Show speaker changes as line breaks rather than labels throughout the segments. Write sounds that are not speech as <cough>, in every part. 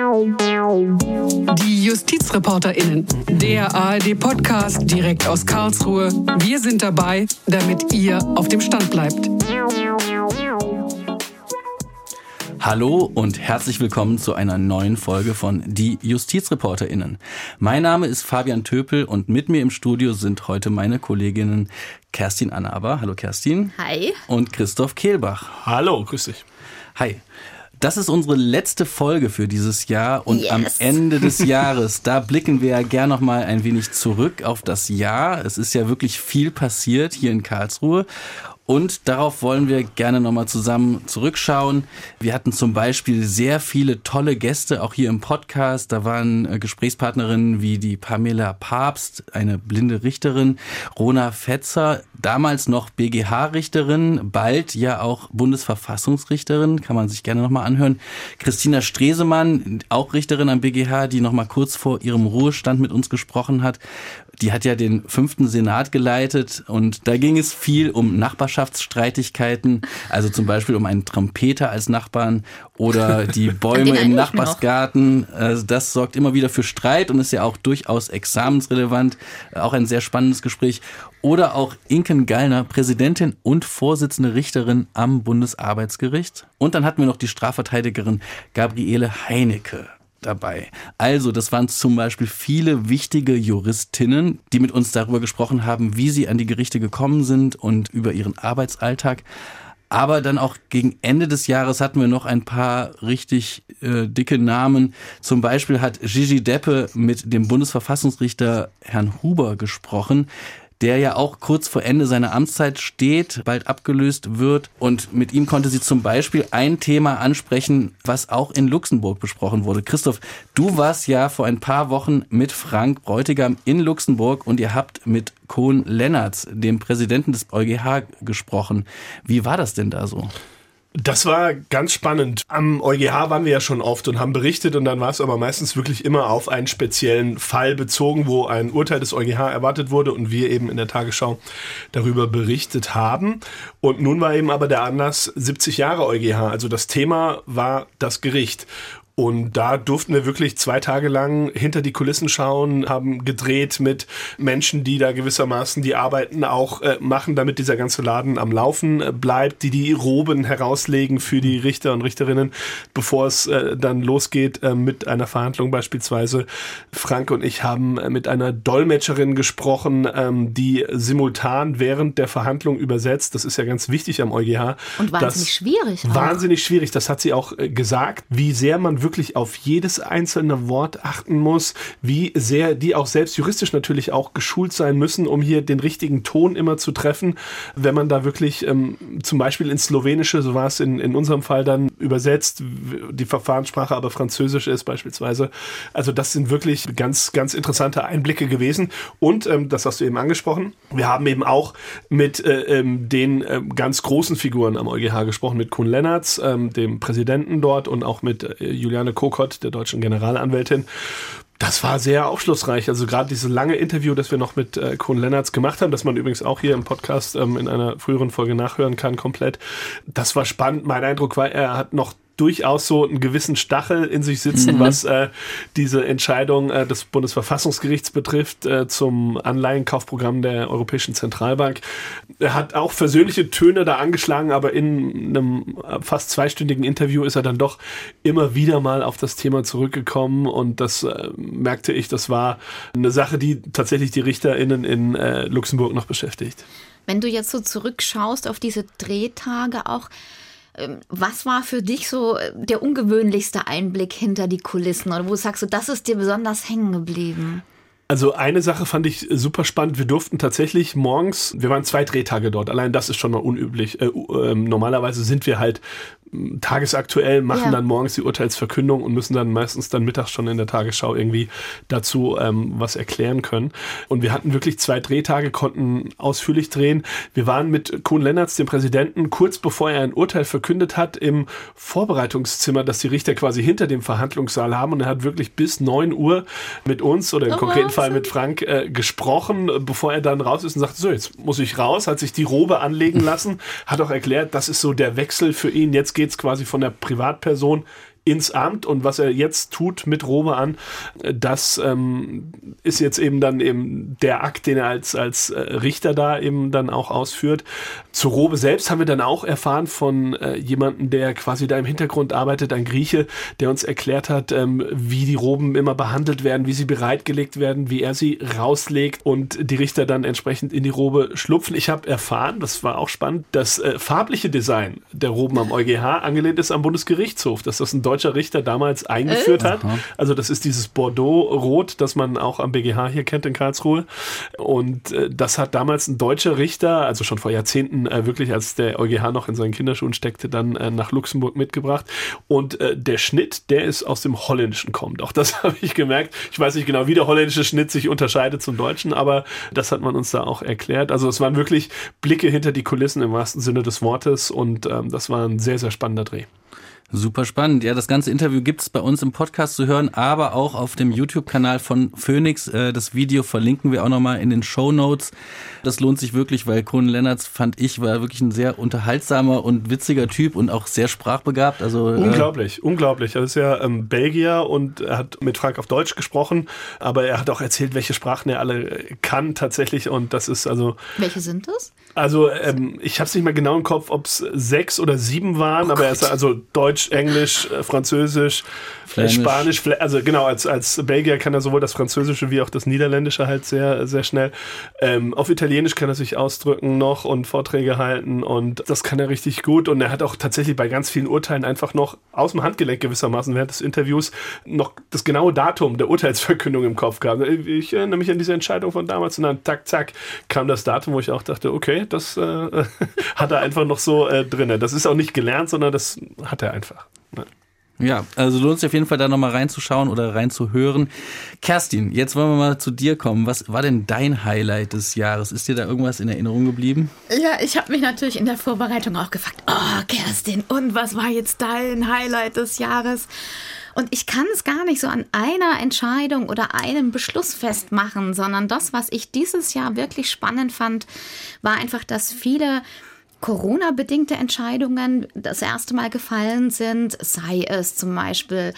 Die JustizreporterInnen, der ARD-Podcast direkt aus Karlsruhe. Wir sind dabei, damit ihr auf dem Stand bleibt.
Hallo und herzlich willkommen zu einer neuen Folge von Die JustizreporterInnen. Mein Name ist Fabian Töpel und mit mir im Studio sind heute meine Kolleginnen Kerstin Annaber. Hallo Kerstin.
Hi.
Und Christoph Kehlbach.
Hallo, grüß dich.
Hi. Das ist unsere letzte Folge für dieses Jahr und
Yes.
am Ende des <laughs> Jahres, da blicken wir ja gern noch mal ein wenig zurück auf das Jahr. Es ist ja wirklich viel passiert hier in Karlsruhe und darauf wollen wir gerne nochmal zusammen zurückschauen. Wir hatten zum Beispiel sehr viele tolle Gäste, auch hier im Podcast. Da waren äh, Gesprächspartnerinnen wie die Pamela Papst, eine blinde Richterin, Rona Fetzer, damals noch BGH-Richterin, bald ja auch Bundesverfassungsrichterin, kann man sich gerne nochmal anhören. Christina Stresemann, auch Richterin am BGH, die nochmal kurz vor ihrem Ruhestand mit uns gesprochen hat. Die hat ja den fünften Senat geleitet und da ging es viel um Nachbarschaftsstreitigkeiten, also zum Beispiel um einen Trompeter als Nachbarn oder die <laughs> Bäume im Nachbarsgarten. Also das sorgt immer wieder für Streit und ist ja auch durchaus examensrelevant. Auch ein sehr spannendes Gespräch. Oder auch Inken Gallner, Präsidentin und Vorsitzende Richterin am Bundesarbeitsgericht. Und dann hatten wir noch die Strafverteidigerin Gabriele Heinecke dabei. Also, das waren zum Beispiel viele wichtige Juristinnen, die mit uns darüber gesprochen haben, wie sie an die Gerichte gekommen sind und über ihren Arbeitsalltag. Aber dann auch gegen Ende des Jahres hatten wir noch ein paar richtig äh, dicke Namen. Zum Beispiel hat Gigi Deppe mit dem Bundesverfassungsrichter Herrn Huber gesprochen der ja auch kurz vor Ende seiner Amtszeit steht, bald abgelöst wird. Und mit ihm konnte sie zum Beispiel ein Thema ansprechen, was auch in Luxemburg besprochen wurde. Christoph, du warst ja vor ein paar Wochen mit Frank Bräutigam in Luxemburg und ihr habt mit Kohn Lennartz, dem Präsidenten des EuGH, gesprochen. Wie war das denn da so?
Das war ganz spannend. Am EuGH waren wir ja schon oft und haben berichtet und dann war es aber meistens wirklich immer auf einen speziellen Fall bezogen, wo ein Urteil des EuGH erwartet wurde und wir eben in der Tagesschau darüber berichtet haben. Und nun war eben aber der Anlass 70 Jahre EuGH. Also das Thema war das Gericht. Und da durften wir wirklich zwei Tage lang hinter die Kulissen schauen, haben gedreht mit Menschen, die da gewissermaßen die Arbeiten auch äh, machen, damit dieser ganze Laden am Laufen äh, bleibt, die die Roben herauslegen für die Richter und Richterinnen, bevor es äh, dann losgeht äh, mit einer Verhandlung beispielsweise. Frank und ich haben äh, mit einer Dolmetscherin gesprochen, ähm, die simultan während der Verhandlung übersetzt. Das ist ja ganz wichtig am EuGH.
Und wahnsinnig
Das-
schwierig. Auch.
Wahnsinnig schwierig, das hat sie auch äh, gesagt, wie sehr man wirklich auf jedes einzelne Wort achten muss, wie sehr die auch selbst juristisch natürlich auch geschult sein müssen, um hier den richtigen Ton immer zu treffen. Wenn man da wirklich ähm, zum Beispiel ins Slowenische, so war es in, in unserem Fall dann übersetzt, die Verfahrenssprache aber Französisch ist beispielsweise. Also das sind wirklich ganz, ganz interessante Einblicke gewesen. Und ähm, das hast du eben angesprochen. Wir haben eben auch mit äh, ähm, den ähm, ganz großen Figuren am EuGH gesprochen, mit Kuhn Lennartz, ähm, dem Präsidenten dort und auch mit äh, Juliane Kokott, der deutschen Generalanwältin. Das war sehr aufschlussreich. Also gerade dieses lange Interview, das wir noch mit äh, Kuhn Lennartz gemacht haben, das man übrigens auch hier im Podcast ähm, in einer früheren Folge nachhören kann, komplett. Das war spannend. Mein Eindruck war, er hat noch durchaus so einen gewissen Stachel in sich sitzen, was äh, diese Entscheidung äh, des Bundesverfassungsgerichts betrifft äh, zum Anleihenkaufprogramm der Europäischen Zentralbank. Er hat auch versöhnliche Töne da angeschlagen, aber in einem fast zweistündigen Interview ist er dann doch immer wieder mal auf das Thema zurückgekommen und das äh, merkte ich, das war eine Sache, die tatsächlich die RichterInnen in äh, Luxemburg noch beschäftigt.
Wenn du jetzt so zurückschaust auf diese Drehtage auch, was war für dich so äh, der ungewöhnlichste Einblick hinter die Kulissen? Oder wo sagst du, das ist dir besonders hängen geblieben?
Also eine Sache fand ich super spannend. Wir durften tatsächlich morgens, wir waren zwei Drehtage dort. Allein das ist schon mal unüblich. Äh, äh, normalerweise sind wir halt tagesaktuell, machen
Ja.
dann morgens die Urteilsverkündung und müssen dann meistens dann mittags schon in der Tagesschau irgendwie dazu ähm, was erklären können. Und wir hatten wirklich zwei Drehtage, konnten ausführlich drehen. Wir waren mit Kuhn Lennartz, dem Präsidenten, kurz bevor er ein Urteil verkündet hat, im Vorbereitungszimmer, das die Richter quasi hinter dem Verhandlungssaal haben. Und er hat wirklich bis 9 Uhr mit uns oder im
Oh,
konkreten Fall
Wahnsinn.
mit Frank äh, gesprochen, bevor er dann raus ist und sagte, so, jetzt muss ich raus, hat sich die Robe anlegen lassen, hat auch erklärt, das ist so der Wechsel für ihn. Jetzt geht's quasi von der Privatperson ins Amt und was er jetzt tut mit Robe an, das ähm, ist jetzt eben dann eben der Akt, den er als, als äh, Richter da eben dann auch ausführt. Zu Robe selbst haben wir dann auch erfahren von äh, jemandem, der quasi da im Hintergrund arbeitet, ein Grieche, der uns erklärt hat, ähm, wie die Roben immer behandelt werden, wie sie bereitgelegt werden, wie er sie rauslegt und die Richter dann entsprechend in die Robe schlupfen. Ich habe erfahren, das war auch spannend, das äh, farbliche Design der Roben am EuGH angelehnt ist am Bundesgerichtshof, dass das ein deutscher Richter damals eingeführt äh? hat. Also das ist dieses Bordeaux-Rot, das man auch am BGH hier kennt in Karlsruhe. Und äh, das hat damals ein deutscher Richter, also schon vor Jahrzehnten äh, wirklich, als der EuGH noch in seinen Kinderschuhen steckte, dann äh, nach Luxemburg mitgebracht. Und äh, der Schnitt, der ist aus dem Holländischen kommt. Auch das <laughs> habe ich gemerkt. Ich weiß nicht genau, wie der holländische Schnitt sich unterscheidet zum deutschen, aber das hat man uns da auch erklärt. Also es waren wirklich Blicke hinter die Kulissen im wahrsten Sinne des Wortes und ähm, das war ein sehr, sehr spannender Dreh.
Super spannend. Ja, das ganze Interview gibt's bei uns im Podcast zu hören, aber auch auf dem YouTube-Kanal von Phoenix. Äh, das Video verlinken wir auch nochmal in den Show Notes. Das lohnt sich wirklich, weil Conan Lennartz, fand ich, war wirklich ein sehr unterhaltsamer und witziger Typ und auch sehr sprachbegabt. Also,
äh, unglaublich, äh, unglaublich. Er ist ja ähm, Belgier und er hat mit Frank auf Deutsch gesprochen, aber er hat auch erzählt, welche Sprachen er alle kann tatsächlich und das ist also...
Welche sind das?
Also ähm, ich habe es nicht mehr genau im Kopf, ob es sechs oder sieben waren, oh aber er ist also Deutsch, Englisch, äh, Französisch, Flämisch. Spanisch, also genau, als, als Belgier kann er sowohl das Französische wie auch das Niederländische halt sehr, sehr schnell. Ähm, auf Italienisch kann er sich ausdrücken noch und Vorträge halten und das kann er richtig gut. Und er hat auch tatsächlich bei ganz vielen Urteilen einfach noch aus dem Handgelenk gewissermaßen während des Interviews noch das genaue Datum der Urteilsverkündung im Kopf gehabt. Ich erinnere mich an diese Entscheidung von damals und dann zack, zack, kam das Datum, wo ich auch dachte, okay, das äh, <laughs> hat er einfach noch so äh, drin. Das ist auch nicht gelernt, sondern das hat er einfach. Ne?
Ja, also lohnt sich auf jeden Fall da nochmal reinzuschauen oder reinzuhören. Kerstin, jetzt wollen wir mal zu dir kommen. Was war denn dein Highlight des Jahres? Ist dir da irgendwas in Erinnerung geblieben?
Ja, ich habe mich natürlich in der Vorbereitung auch gefragt, oh Kerstin, und was war jetzt dein Highlight des Jahres? Und ich kann es gar nicht so an einer Entscheidung oder einem Beschluss festmachen, sondern das, was ich dieses Jahr wirklich spannend fand, war einfach, dass viele Corona-bedingte Entscheidungen das erste Mal gefallen sind, sei es zum Beispiel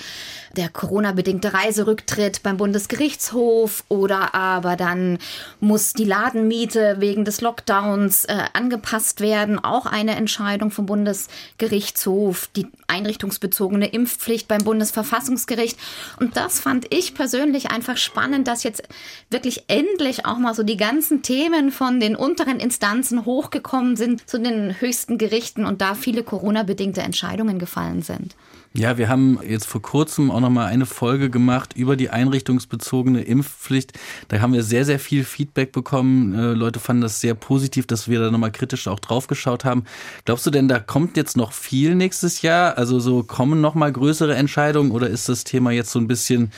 der Corona-bedingte Reiserücktritt beim Bundesgerichtshof oder aber dann muss die Ladenmiete wegen des Lockdowns äh, angepasst werden. Auch eine Entscheidung vom Bundesgerichtshof, die einrichtungsbezogene Impfpflicht beim Bundesverfassungsgericht. Und das fand ich persönlich einfach spannend, dass jetzt wirklich endlich auch mal so die ganzen Themen von den unteren Instanzen hochgekommen sind zu den höchsten Gerichten und da viele Corona-bedingte Entscheidungen gefallen sind.
Ja, wir haben jetzt vor kurzem auch noch mal eine Folge gemacht über die einrichtungsbezogene Impfpflicht. Da haben wir sehr, sehr viel Feedback bekommen. Äh, Leute fanden das sehr positiv, dass wir da noch mal kritisch auch drauf geschaut haben. Glaubst du denn, da kommt jetzt noch viel nächstes Jahr? Also so kommen noch mal größere Entscheidungen oder ist das Thema jetzt so ein bisschen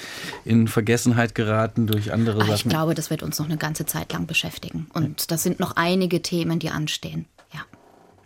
in Vergessenheit geraten durch andere Ach, Sachen?
Ich glaube, das wird uns noch eine ganze Zeit lang beschäftigen. Und das sind noch einige Themen, die anstehen.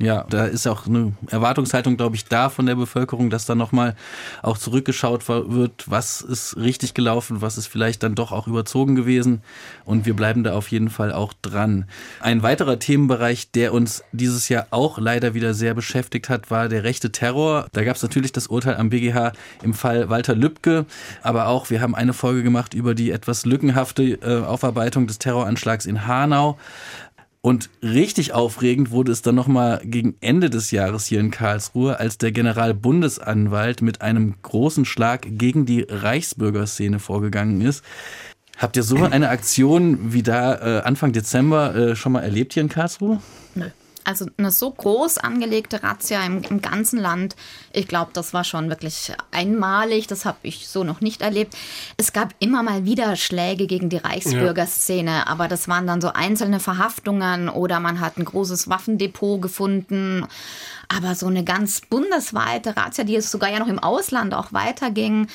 Ja, da ist auch eine Erwartungshaltung, glaube ich, da von der Bevölkerung, dass da nochmal auch zurückgeschaut wird, was ist richtig gelaufen, was ist vielleicht dann doch auch überzogen gewesen. Und wir bleiben da auf jeden Fall auch dran. Ein weiterer Themenbereich, der uns dieses Jahr auch leider wieder sehr beschäftigt hat, war der rechte Terror. Da gab es natürlich das Urteil am BGH im Fall Walter Lübcke, aber auch wir haben eine Folge gemacht über die etwas lückenhafte äh, Aufarbeitung des Terroranschlags in Hanau. Und richtig aufregend wurde es dann nochmal gegen Ende des Jahres hier in Karlsruhe, als der Generalbundesanwalt mit einem großen Schlag gegen die Reichsbürgerszene vorgegangen ist. Habt ihr so eine Aktion wie da äh, Anfang Dezember äh, schon mal erlebt hier in Karlsruhe?
Nö. Also eine so groß angelegte Razzia im, im ganzen Land, ich glaube, das war schon wirklich einmalig. Das habe ich so noch nicht erlebt. Es gab immer mal wieder Schläge gegen die Reichsbürgerszene, ja. aber das waren dann so einzelne Verhaftungen oder man hat ein großes Waffendepot gefunden. Aber so eine ganz bundesweite Razzia, die es sogar ja noch im Ausland auch weiterging,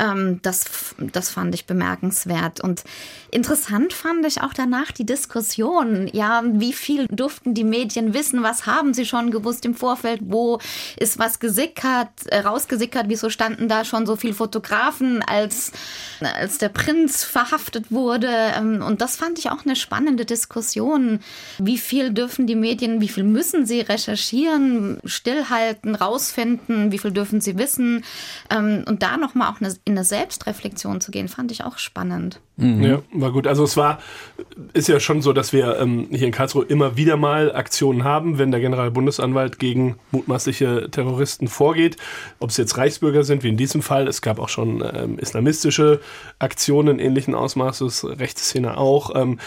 ähm, das, das fand ich bemerkenswert. Und interessant fand ich auch danach die Diskussion. Ja, wie viel durften die Medien wissen? Was haben Sie schon gewusst im Vorfeld? Wo ist was gesickert, äh, rausgesickert? Wieso standen da schon so viele Fotografen, als, als der Prinz verhaftet wurde? Ähm, und das fand ich auch eine spannende Diskussion. Wie viel dürfen die Medien, wie viel müssen sie recherchieren, stillhalten, rausfinden? Wie viel dürfen sie wissen? Ähm, und da nochmal auch eine, in eine Selbstreflexion zu gehen, fand ich auch spannend.
Mhm. Ja, war gut. Also es war, ist ja schon so, dass wir ähm, hier in Karlsruhe immer wieder mal Aktionen haben, wenn der Generalbundesanwalt gegen mutmaßliche Terroristen vorgeht. Ob es jetzt Reichsbürger sind, wie in diesem Fall. Es gab auch schon ähm, islamistische Aktionen ähnlichen Ausmaßes, Rechtsszene auch. Ähm,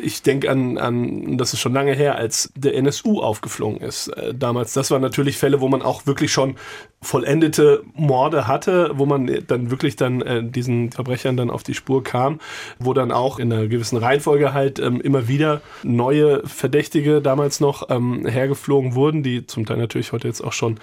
ich denke an, an, das ist schon lange her, als der NSU aufgeflogen ist. Äh, damals, das waren natürlich Fälle, wo man auch wirklich schon vollendete Morde hatte, wo man dann wirklich dann äh, diesen Verbrechern dann auf die Spur kam, wo dann auch in einer gewissen Reihenfolge halt ähm, immer wieder neue Verdächtige damals noch ähm, hergeflogen wurden, die zum Teil natürlich heute jetzt auch schon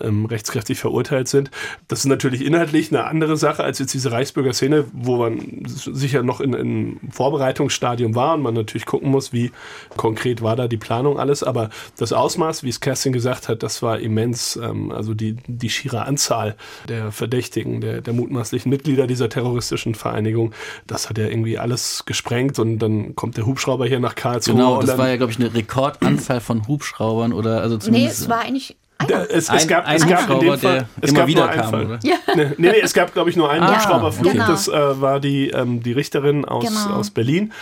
ähm, rechtskräftig verurteilt sind. Das ist natürlich inhaltlich eine andere Sache als jetzt diese Reichsbürger-Szene, wo man sicher noch in, in Vorbereitungsstadium war und man natürlich gucken muss, wie konkret war da die Planung alles. Aber das Ausmaß, wie es Kerstin gesagt hat, das war immens. Ähm, also die die schiere Anzahl der Verdächtigen, der, der mutmaßlichen Mitglieder dieser terroristischen Vereinigung, das hat ja irgendwie alles gesprengt und dann kommt der Hubschrauber hier nach Karlsruhe.
Genau, das war ja, glaube ich, eine Rekordanzahl von Hubschraubern oder also zumindest.
Nee, es war eigentlich
der, es, es, gab, ein, es gab in dem Fall, es immer gab wieder nur einen kam, Fall. Ja. Nee, nee, es gab, glaube ich, nur einen ah, Hubschrauberflug. Genau. Das äh, war die, ähm, die Richterin aus, genau. aus Berlin,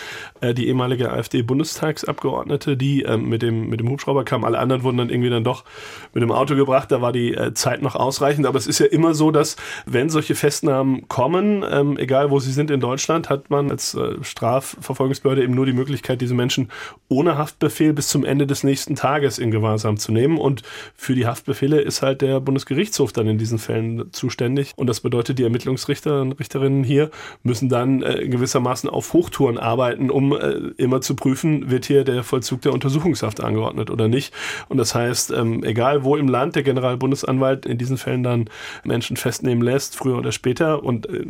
äh, die ehemalige AfD-Bundestagsabgeordnete, die ähm, mit, dem, mit dem Hubschrauber kam. Alle anderen wurden dann irgendwie dann doch mit dem Auto gebracht. Da war die äh, Zeit noch ausreichend. Aber es ist ja immer so, dass, wenn solche Festnahmen kommen, ähm, egal wo sie sind in Deutschland, hat man als äh, Strafverfolgungsbehörde eben nur die Möglichkeit, diese Menschen ohne Haftbefehl bis zum Ende des nächsten Tages in Gewahrsam zu nehmen. Und für die Haftbefehle ist halt der Bundesgerichtshof dann in diesen Fällen zuständig. Und das bedeutet, die Ermittlungsrichter und Richterinnen hier müssen dann äh, gewissermaßen auf Hochtouren arbeiten, um äh, immer zu prüfen, wird hier der Vollzug der Untersuchungshaft angeordnet oder nicht. Und das heißt, ähm, egal wo im Land der Generalbundesanwalt in diesen Fällen dann Menschen festnehmen lässt, früher oder später und äh,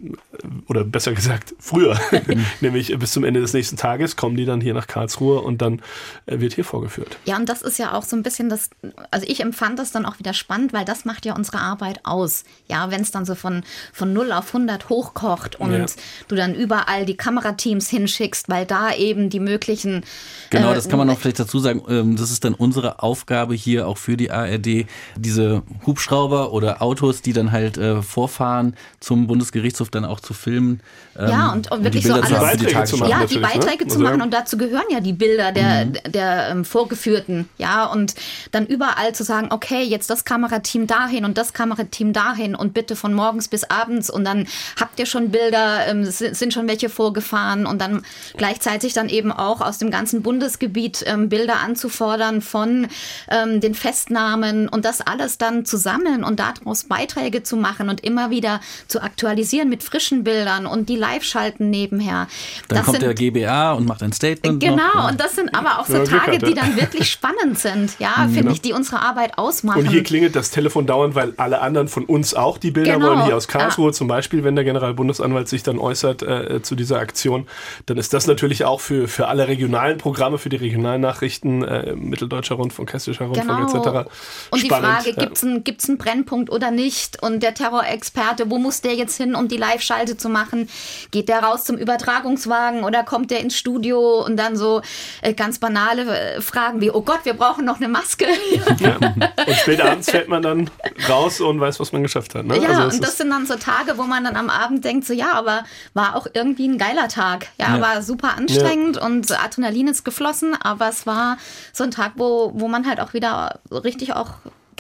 oder besser gesagt früher, <laughs> <laughs> nämlich bis zum Ende des nächsten Tages kommen die dann hier nach Karlsruhe und dann äh, wird hier vorgeführt.
Ja, und das ist ja auch so ein bisschen das, also ich empfand das dann auch wieder spannend, weil das macht ja unsere Arbeit aus. Ja, wenn es dann so von, von 0 auf 100 hochkocht und ja. du dann überall die Kamerateams hinschickst, weil da eben die möglichen.
Genau, äh, das kann man noch vielleicht dazu sagen. Ähm, das ist dann unsere Aufgabe hier auch für die ARD, diese Hubschrauber oder Autos, die dann halt äh, vorfahren, zum Bundesgerichtshof dann auch zu filmen.
Ähm, ja, und, und wirklich und so alles. Die Beiträge zu machen, ja, die ne? Beiträge ne? zu machen und dazu gehören ja die Bilder der, mhm. der, der ähm, Vorgeführten. Ja, und dann überall zu sagen, okay, jetzt das Kamerateam dahin und das Kamerateam dahin und bitte von morgens bis abends und dann habt ihr schon Bilder, ähm, sind schon welche vorgefahren und dann gleichzeitig dann eben auch aus dem ganzen Bundesgebiet ähm, Bilder anzufordern von ähm, den Festnahmen und das alles dann zu sammeln und daraus Beiträge zu machen und immer wieder zu aktualisieren mit frischen Bildern und die live schalten nebenher.
Dann das kommt sind, der GBA und macht ein Statement.
Genau, noch, und das sind aber auch so Tage, die dann wirklich spannend sind, ja, mhm, finde genau. ich, die unsere Arbeit ausmachen.
Und hier klingelt das Telefon dauernd, weil alle anderen von uns auch die Bilder genau. wollen, hier aus Karlsruhe ja. zum Beispiel, wenn der Generalbundesanwalt sich dann äußert äh, zu dieser Aktion, dann ist das natürlich auch für, für alle regionalen Programme, für die regionalen Nachrichten, äh, Mitteldeutscher Rundfunk, Hessischer Rundfunk genau. etc.
Und spannend. die Frage, gibt es einen, gibt's einen Brennpunkt oder nicht? Und der Terrorexperte, wo muss der jetzt hin, um die Live-Schalte zu machen? Geht der raus zum Übertragungswagen oder kommt der ins Studio und dann so äh, ganz banale äh, Fragen wie, oh Gott, wir brauchen noch eine Maske.
Ja. <laughs> Und spät abends fällt man dann raus und weiß, was man geschafft hat. Ne?
Ja, also und das sind dann so Tage, wo man dann am Abend denkt, so ja, aber war auch irgendwie ein geiler Tag. Ja, ja. war super anstrengend ja. und Adrenalin ist geflossen, aber es war so ein Tag, wo, wo man halt auch wieder richtig auch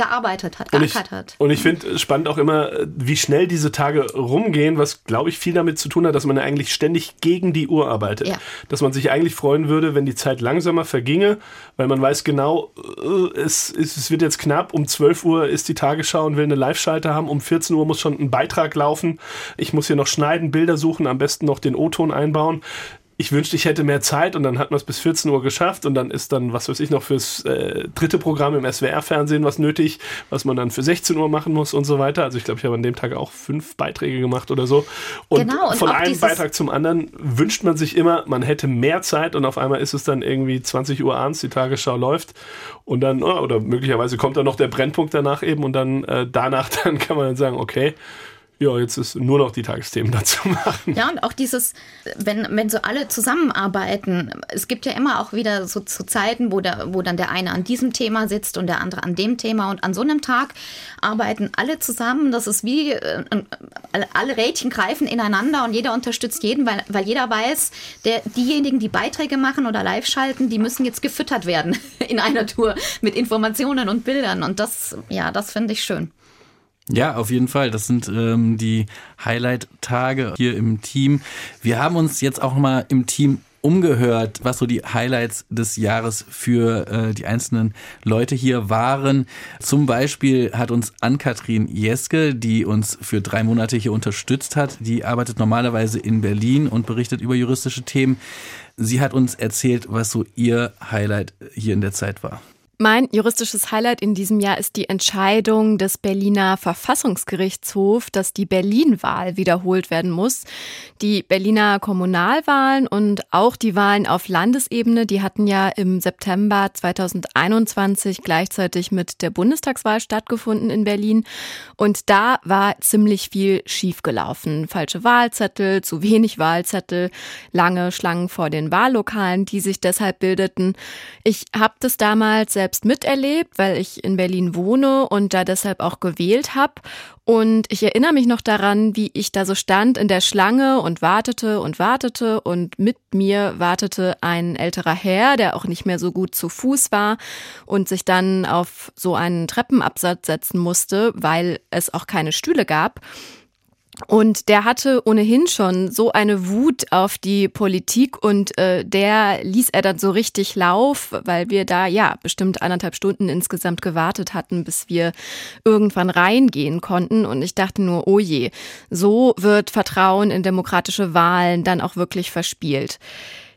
gearbeitet hat, geackert hat.
Und ich finde spannend auch immer, wie schnell diese Tage rumgehen, was glaube ich viel damit zu tun hat, dass man eigentlich ständig gegen die Uhr arbeitet. Ja. Dass man sich eigentlich freuen würde, wenn die Zeit langsamer verginge, weil man weiß genau, äh, es, es wird jetzt knapp, um 12 Uhr ist die Tagesschau und will eine Live-Schalter haben, um 14 Uhr muss schon ein Beitrag laufen, ich muss hier noch schneiden, Bilder suchen, am besten noch den O-Ton einbauen ich wünschte, ich hätte mehr Zeit und dann hat man es bis 14 Uhr geschafft und dann ist dann, was weiß ich, noch fürs äh, dritte Programm im SWR-Fernsehen was nötig, was man dann für 16 Uhr machen muss und so weiter. Also ich glaube, ich habe an dem Tag auch fünf Beiträge gemacht oder so. Und,
Genau, und
von einem Beitrag zum anderen wünscht man sich immer, man hätte mehr Zeit und auf einmal ist es dann irgendwie 20 Uhr abends, die Tagesschau läuft und dann, oh, oder möglicherweise kommt dann noch der Brennpunkt danach eben und dann äh, danach <laughs> dann kann man dann sagen, okay, ja, jetzt ist nur noch die Tagesthemen <laughs> dazu machen.
Ja, und auch dieses, wenn, wenn so alle zusammenarbeiten, es gibt ja immer auch wieder so, so Zeiten, wo, der, wo dann der eine an diesem Thema sitzt und der andere an dem Thema. Und an so einem Tag arbeiten alle zusammen. Das ist wie, äh, alle- Rädchen greifen ineinander und jeder unterstützt jeden, weil, weil jeder weiß, der, diejenigen, die Beiträge machen oder live schalten, die müssen jetzt gefüttert werden <laughs> in einer Tour mit Informationen und Bildern. Und das, ja, das finde ich schön.
Ja, auf jeden Fall. Das sind ähm, die Highlight-Tage hier im Team. Wir haben uns jetzt auch mal im Team umgehört, was so die Highlights des Jahres für äh, die einzelnen Leute hier waren. Zum Beispiel hat uns Ann-Kathrin Jeske, die uns für drei Monate hier unterstützt hat, die arbeitet normalerweise in Berlin und berichtet über juristische Themen. Sie hat uns erzählt, was so ihr Highlight hier in der Zeit war.
Mein juristisches Highlight in diesem Jahr ist die Entscheidung des Berliner Verfassungsgerichtshofs, dass die Berlin-Wahl wiederholt werden muss. Die Berliner Kommunalwahlen und auch die Wahlen auf Landesebene, die hatten ja im September 2021 gleichzeitig mit der Bundestagswahl stattgefunden in Berlin. Und da war ziemlich viel schiefgelaufen. Falsche Wahlzettel, zu wenig Wahlzettel, lange Schlangen vor den Wahllokalen, die sich deshalb bildeten. Ich habe das damals selbst miterlebt, weil ich in Berlin wohne und da deshalb auch gewählt habe. Und ich erinnere mich noch daran, wie ich da so stand in der Schlange und wartete und wartete und mit mir wartete ein älterer Herr, der auch nicht mehr so gut zu Fuß war und sich dann auf so einen Treppenabsatz setzen musste, weil es auch keine Stühle gab. Und der hatte ohnehin schon so eine Wut auf die Politik und äh, der ließ er dann so richtig Lauf, weil wir da ja bestimmt anderthalb Stunden insgesamt gewartet hatten, bis wir irgendwann reingehen konnten. Und ich dachte nur, oh je, so wird Vertrauen in demokratische Wahlen dann auch wirklich verspielt.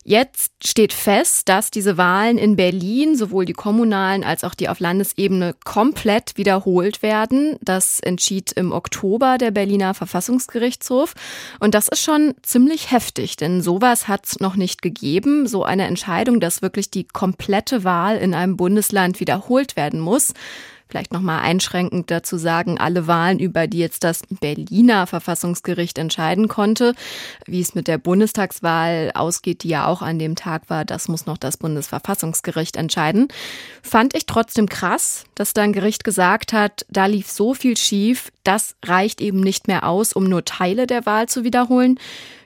Jetzt steht fest, dass diese Wahlen in Berlin, sowohl die kommunalen als auch die auf Landesebene, komplett wiederholt werden. Das entschied im Oktober der Berliner Verfassungsgerichtshof. Und das ist schon ziemlich heftig, denn sowas hat es noch nicht gegeben. So eine Entscheidung, dass wirklich die komplette Wahl in einem Bundesland wiederholt werden muss. Vielleicht nochmal einschränkend dazu sagen, alle Wahlen, über die jetzt das Berliner Verfassungsgericht entscheiden konnte, wie es mit der Bundestagswahl ausgeht, die ja auch an dem Tag war, das muss noch das Bundesverfassungsgericht entscheiden. Fand ich trotzdem krass, dass da ein Gericht gesagt hat, da lief so viel schief, das reicht eben nicht mehr aus, um nur Teile der Wahl zu wiederholen.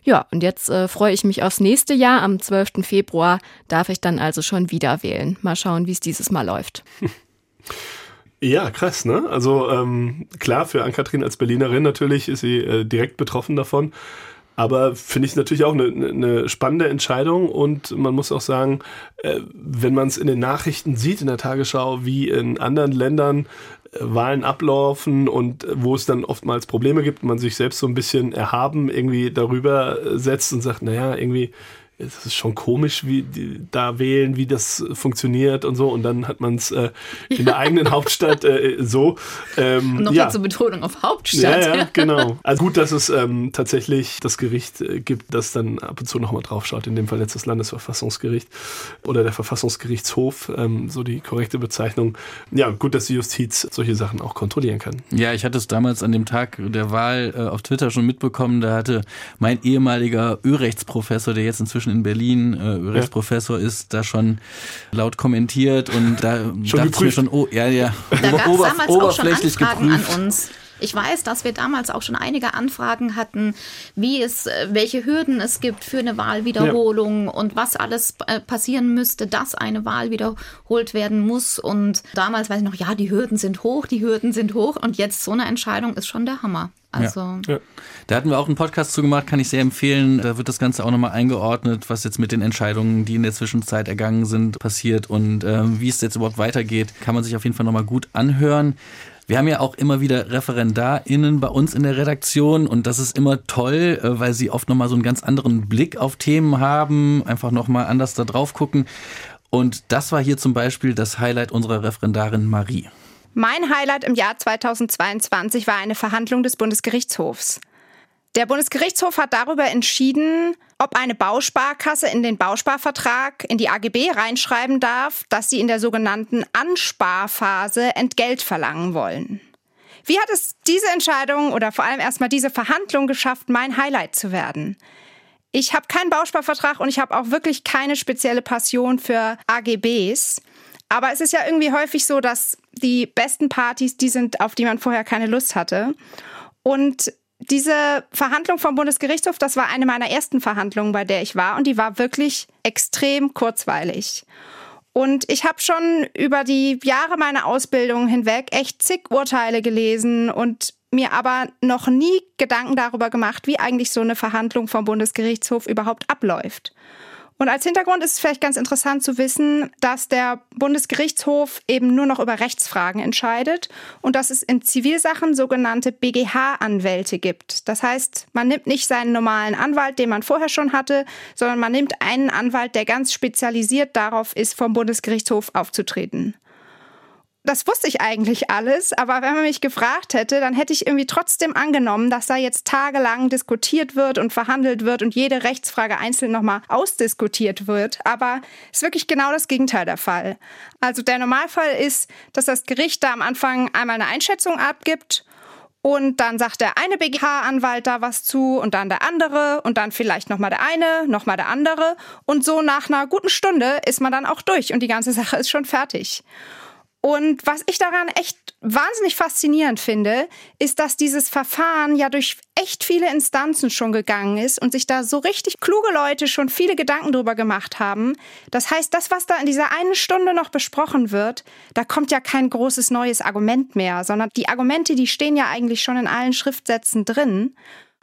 Ja, und jetzt äh, freue ich mich aufs nächste Jahr. Am 12. Februar darf ich dann also schon wieder wählen. Mal schauen, wie es dieses Mal läuft. <laughs>
Ja, krass, ne? Also ähm, klar, für Ann-Kathrin als Berlinerin natürlich ist sie äh, direkt betroffen davon. Aber finde ich natürlich auch eine, eine spannende Entscheidung und man muss auch sagen, äh, wenn man es in den Nachrichten sieht, in der Tagesschau, wie in anderen Ländern äh, Wahlen ablaufen und äh, wo es dann oftmals Probleme gibt, man sich selbst so ein bisschen erhaben irgendwie darüber äh, setzt und sagt, naja, irgendwie es ist schon komisch, wie die da wählen, wie das funktioniert und so. Und dann hat man es äh, in der eigenen Hauptstadt äh, so. Ähm,
Und noch
ja.
zur Betonung auf Hauptstadt.
Ja, ja, <laughs> genau. Also gut, dass es ähm, tatsächlich das Gericht äh, gibt, das dann ab und zu nochmal draufschaut. In dem Fall jetzt das Landesverfassungsgericht oder der Verfassungsgerichtshof, ähm, so die korrekte Bezeichnung. Ja, gut, dass die Justiz solche Sachen auch kontrollieren kann.
Ja, ich hatte es damals an dem Tag der Wahl äh, auf Twitter schon mitbekommen. Da hatte mein ehemaliger Ölrechtsprofessor, der jetzt inzwischen in Berlin äh, Ölrechtsprofessor ist, da schon laut kommentiert und da dachte ich mir schon, oh, ja, ja,
Da gab es
ober-
damals auch schon
oberflächlich
Anfragen
geprüft.
an uns. Ich weiß, dass wir damals auch schon einige Anfragen hatten, wie es, äh, welche Hürden es gibt für eine Wahlwiederholung und was alles äh, passieren müsste, dass eine Wahl wiederholt werden muss. Und damals weiß ich noch, ja, die Hürden sind hoch, die Hürden sind hoch. Und jetzt so eine Entscheidung ist schon der Hammer. Also
Ja.
Da hatten wir auch einen Podcast zu gemacht, kann ich sehr empfehlen. Da wird das Ganze auch nochmal eingeordnet, was jetzt mit den Entscheidungen, die in der Zwischenzeit ergangen sind, passiert und ähm, wie es jetzt überhaupt weitergeht, kann man sich auf jeden Fall nochmal gut anhören. Wir haben ja auch immer wieder ReferendarInnen bei uns in der Redaktion und das ist immer toll, äh, weil sie oft nochmal so einen ganz anderen Blick auf Themen haben, einfach nochmal anders da drauf gucken. Und das war hier zum Beispiel das Highlight unserer Referendarin Marie.
Mein Highlight im Jahr 2022 war eine Verhandlung des Bundesgerichtshofs. Der Bundesgerichtshof hat darüber entschieden, ob eine Bausparkasse in den Bausparvertrag in die AGB reinschreiben darf, dass sie in der sogenannten Ansparphase Entgelt verlangen wollen. Wie hat es diese Entscheidung oder vor allem erstmal diese Verhandlung geschafft, mein Highlight zu werden? Ich habe keinen Bausparvertrag und ich habe auch wirklich keine spezielle Passion für AGBs. Aber es ist ja irgendwie häufig so, dass die besten Partys die sind, auf die man vorher keine Lust hatte. Und diese Verhandlung vom Bundesgerichtshof, das war eine meiner ersten Verhandlungen, bei der ich war, und die war wirklich extrem kurzweilig. Und ich habe schon über die Jahre meiner Ausbildung hinweg echt zig Urteile gelesen und mir aber noch nie Gedanken darüber gemacht, wie eigentlich so eine Verhandlung vom Bundesgerichtshof überhaupt abläuft. Und als Hintergrund ist es vielleicht ganz interessant zu wissen, dass der Bundesgerichtshof eben nur noch über Rechtsfragen entscheidet und dass es in Zivilsachen sogenannte BGH-Anwälte gibt. Das heißt, man nimmt nicht seinen normalen Anwalt, den man vorher schon hatte, sondern man nimmt einen Anwalt, der ganz spezialisiert darauf ist, vom Bundesgerichtshof aufzutreten das wusste ich eigentlich alles, aber wenn man mich gefragt hätte, dann hätte ich irgendwie trotzdem angenommen, dass da jetzt tagelang diskutiert wird und verhandelt wird und jede Rechtsfrage einzeln nochmal ausdiskutiert wird. Aber es ist wirklich genau das Gegenteil der Fall. Also der Normalfall ist, dass das Gericht da am Anfang einmal eine Einschätzung abgibt und dann sagt der eine BGH-Anwalt da was zu und dann der andere und dann vielleicht nochmal der eine, nochmal der andere. Und so nach einer guten Stunde ist man dann auch durch und die ganze <laughs> Sache ist schon fertig. Und was ich daran echt wahnsinnig faszinierend finde, ist, dass dieses Verfahren ja durch echt viele Instanzen schon gegangen ist und sich da so richtig kluge Leute schon viele Gedanken drüber gemacht haben. Das heißt, das, was da in dieser einen Stunde noch besprochen wird, da kommt ja kein großes neues Argument mehr, sondern die Argumente, die stehen ja eigentlich schon in allen Schriftsätzen drin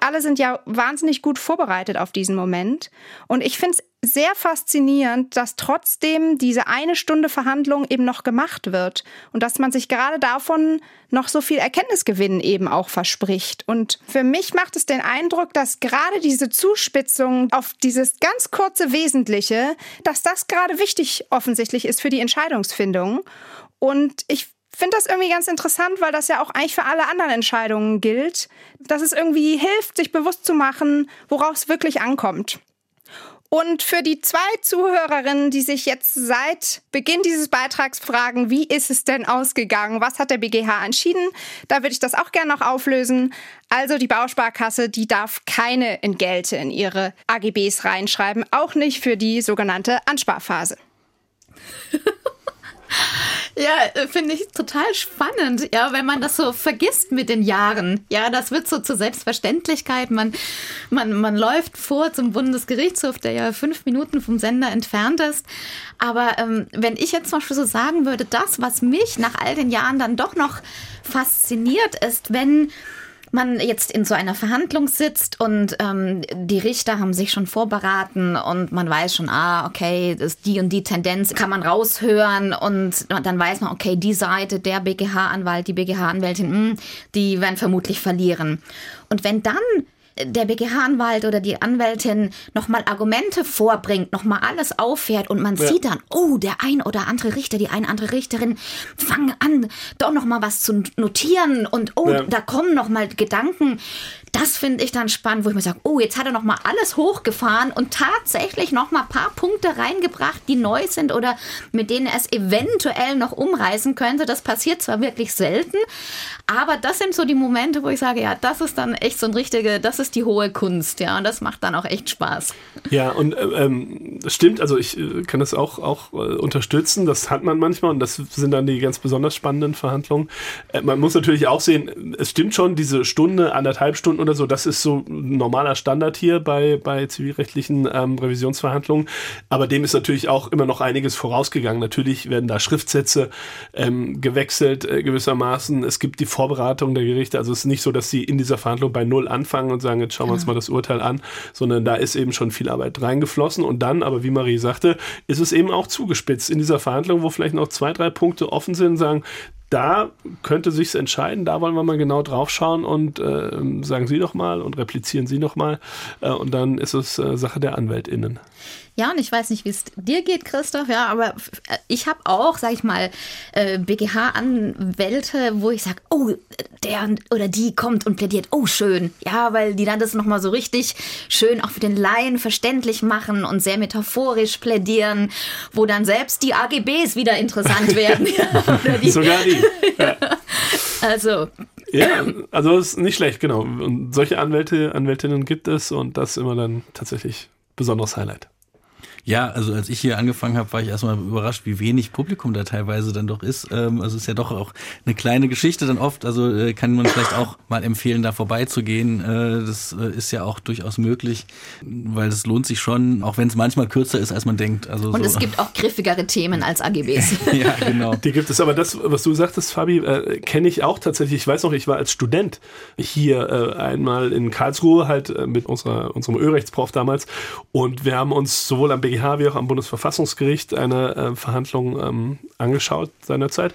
alle sind ja wahnsinnig gut vorbereitet auf diesen Moment. Und ich finde es sehr faszinierend, dass trotzdem diese eine Stunde Verhandlung eben noch gemacht wird und dass man sich gerade davon noch so viel Erkenntnisgewinn eben auch verspricht. Und für mich macht es den Eindruck, dass gerade diese Zuspitzung auf dieses ganz kurze Wesentliche, dass das gerade wichtig offensichtlich ist für die Entscheidungsfindung. Und ich finde das irgendwie ganz interessant, weil das ja auch eigentlich für alle anderen Entscheidungen gilt, dass es irgendwie hilft, sich bewusst zu machen, worauf es wirklich ankommt. Und für die zwei Zuhörerinnen, die sich jetzt seit Beginn dieses Beitrags fragen, wie ist es denn ausgegangen? Was hat der BGH entschieden? Da würde ich das auch gerne noch auflösen. Also die Bausparkasse, die darf keine Entgelte in ihre AGBs reinschreiben, auch nicht für die sogenannte Ansparphase.
Ja, äh, finde ich total spannend, ja, wenn man das so vergisst mit den Jahren. Ja, das wird so zur Selbstverständlichkeit. Man, man, man läuft vor zum Bundesgerichtshof, der ja fünf Minuten vom Sender entfernt ist. Aber ähm, wenn ich jetzt zum Beispiel so sagen würde, das, was mich nach all den Jahren dann doch noch fasziniert, ist, wenn man jetzt in so einer Verhandlung sitzt und ähm, die Richter haben sich schon vorberaten und man weiß schon, ah, okay, das, die und die Tendenz kann man raushören und dann weiß man, okay, die Seite, der BGH-Anwalt, die BGH-Anwältin, hm, die werden vermutlich verlieren. Und wenn dann der BGH-Anwalt oder die Anwältin nochmal Argumente vorbringt, nochmal alles auffährt und man ja. sieht dann, oh, der ein oder andere Richter, die eine andere Richterin fangen an, doch nochmal was zu notieren und oh, ja. da kommen nochmal Gedanken, das finde ich dann spannend, wo ich mir sage, oh, jetzt hat er noch mal alles hochgefahren und tatsächlich noch mal ein paar Punkte reingebracht, die neu sind oder mit denen er es eventuell noch umreißen könnte. Das passiert zwar wirklich selten, aber das sind so die Momente, wo ich sage, ja, das ist dann echt so ein richtige, das ist die hohe Kunst, ja, und das macht dann auch echt Spaß.
Ja, und äh, ähm, stimmt, also ich äh, kann das auch, auch äh, unterstützen, das hat man manchmal und das sind dann die ganz besonders spannenden Verhandlungen. Äh, man muss natürlich auch sehen, es stimmt schon, diese Stunde, anderthalb Stunden oder so, das ist so ein normaler Standard hier bei, bei zivilrechtlichen ähm, Revisionsverhandlungen. Aber dem ist natürlich auch immer noch einiges vorausgegangen. Natürlich werden da Schriftsätze ähm, gewechselt äh, gewissermaßen. Es gibt die Vorberatung der Gerichte. Also es ist nicht so, dass sie in dieser Verhandlung bei Null anfangen und sagen, jetzt schauen wir uns mal das Urteil an, sondern da ist eben schon viel Arbeit reingeflossen. Und dann, aber wie Marie sagte, ist es eben auch zugespitzt in dieser Verhandlung, wo vielleicht noch zwei, drei Punkte offen sind, sagen, da könnte sich's entscheiden, da wollen wir mal genau drauf schauen und äh, sagen Sie doch mal und replizieren Sie noch mal äh, und dann ist es äh, Sache der AnwältInnen.
Ja, und ich weiß nicht, wie es dir geht, Christoph, ja, aber ich habe auch, sag ich mal, äh, BGH-Anwälte, wo ich sage, oh, der oder die kommt und plädiert, oh, schön. Ja, weil die dann das nochmal so richtig schön auch für den Laien verständlich machen und sehr metaphorisch plädieren, wo dann selbst die AGBs wieder interessant <laughs> werden. <laughs>
Sogar die. <laughs> Ja.
Also,
ja, also ist nicht schlecht, genau. Und solche Anwälte, Anwältinnen gibt es und das ist immer dann tatsächlich besonderes Highlight.
Ja, also als ich hier angefangen habe, war ich erstmal überrascht, wie wenig Publikum da teilweise dann doch ist. Ähm, also es ist ja doch auch eine kleine Geschichte dann oft. Also äh, kann man vielleicht auch mal empfehlen, da vorbeizugehen. Äh, das äh, ist ja auch durchaus möglich, weil es lohnt sich schon, auch wenn es manchmal kürzer ist, als man denkt. Also
Und
so.
es gibt auch griffigere Themen als AGBs. <laughs>
ja, genau.
Die gibt es. Aber das, was du sagtest, Fabi, äh, kenne ich auch tatsächlich. Ich weiß noch, ich war als Student hier äh, einmal in Karlsruhe halt äh, mit unserer, unserem Ölrechtsprof damals und wir haben uns sowohl am BG BGH wie auch am Bundesverfassungsgericht eine äh, Verhandlung ähm, angeschaut seinerzeit.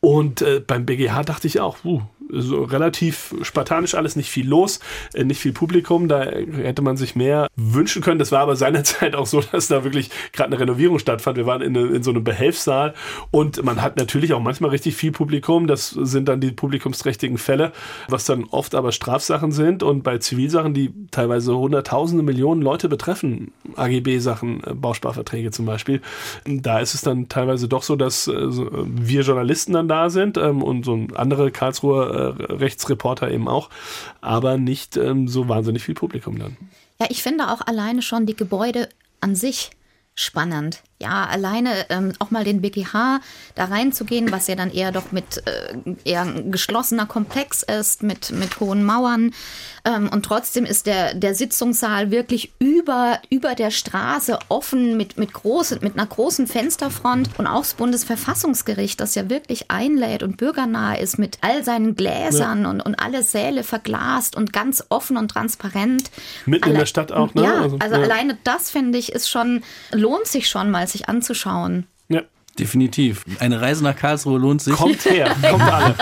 Und äh, beim BGH dachte ich auch, uh, so relativ spartanisch alles, nicht viel los, äh, nicht viel Publikum, da hätte man sich mehr wünschen können. Das war aber seinerzeit <laughs> auch so, dass da wirklich gerade eine Renovierung stattfand. Wir waren in, in so einem Behelfssaal und man hat natürlich auch manchmal richtig viel Publikum. Das sind dann die publikumsträchtigen Fälle, was dann oft aber Strafsachen sind und bei Zivilsachen, die teilweise hunderttausende Millionen Leute betreffen, AGB-Sachen, äh, Bausparverträge zum Beispiel, da ist es dann teilweise doch so, dass äh, wir Journalisten dann da sind ähm, und so andere Karlsruher Rechtsreporter eben auch, aber nicht ähm, so wahnsinnig viel Publikum dann.
Ja, ich finde auch alleine schon die Gebäude an sich spannend. Ja, alleine ähm, auch mal den BGH da reinzugehen, was ja dann eher doch mit äh, eher ein geschlossener Komplex ist, mit, mit hohen Mauern. Ähm, und trotzdem ist der, der Sitzungssaal wirklich über, über der Straße offen mit, mit, große, mit einer großen Fensterfront. Und auch das Bundesverfassungsgericht, das ja wirklich einlädt und bürgernah ist mit all seinen Gläsern ja. und, und alle Säle verglast und ganz offen und transparent.
Mitten Alle in der Stadt auch, ne?
Ja, also, also ja. alleine das finde ich ist schon, lohnt sich schon mal sich anzuschauen.
Ja. Definitiv. Eine Reise nach Karlsruhe lohnt sich.
Kommt her, kommt alle.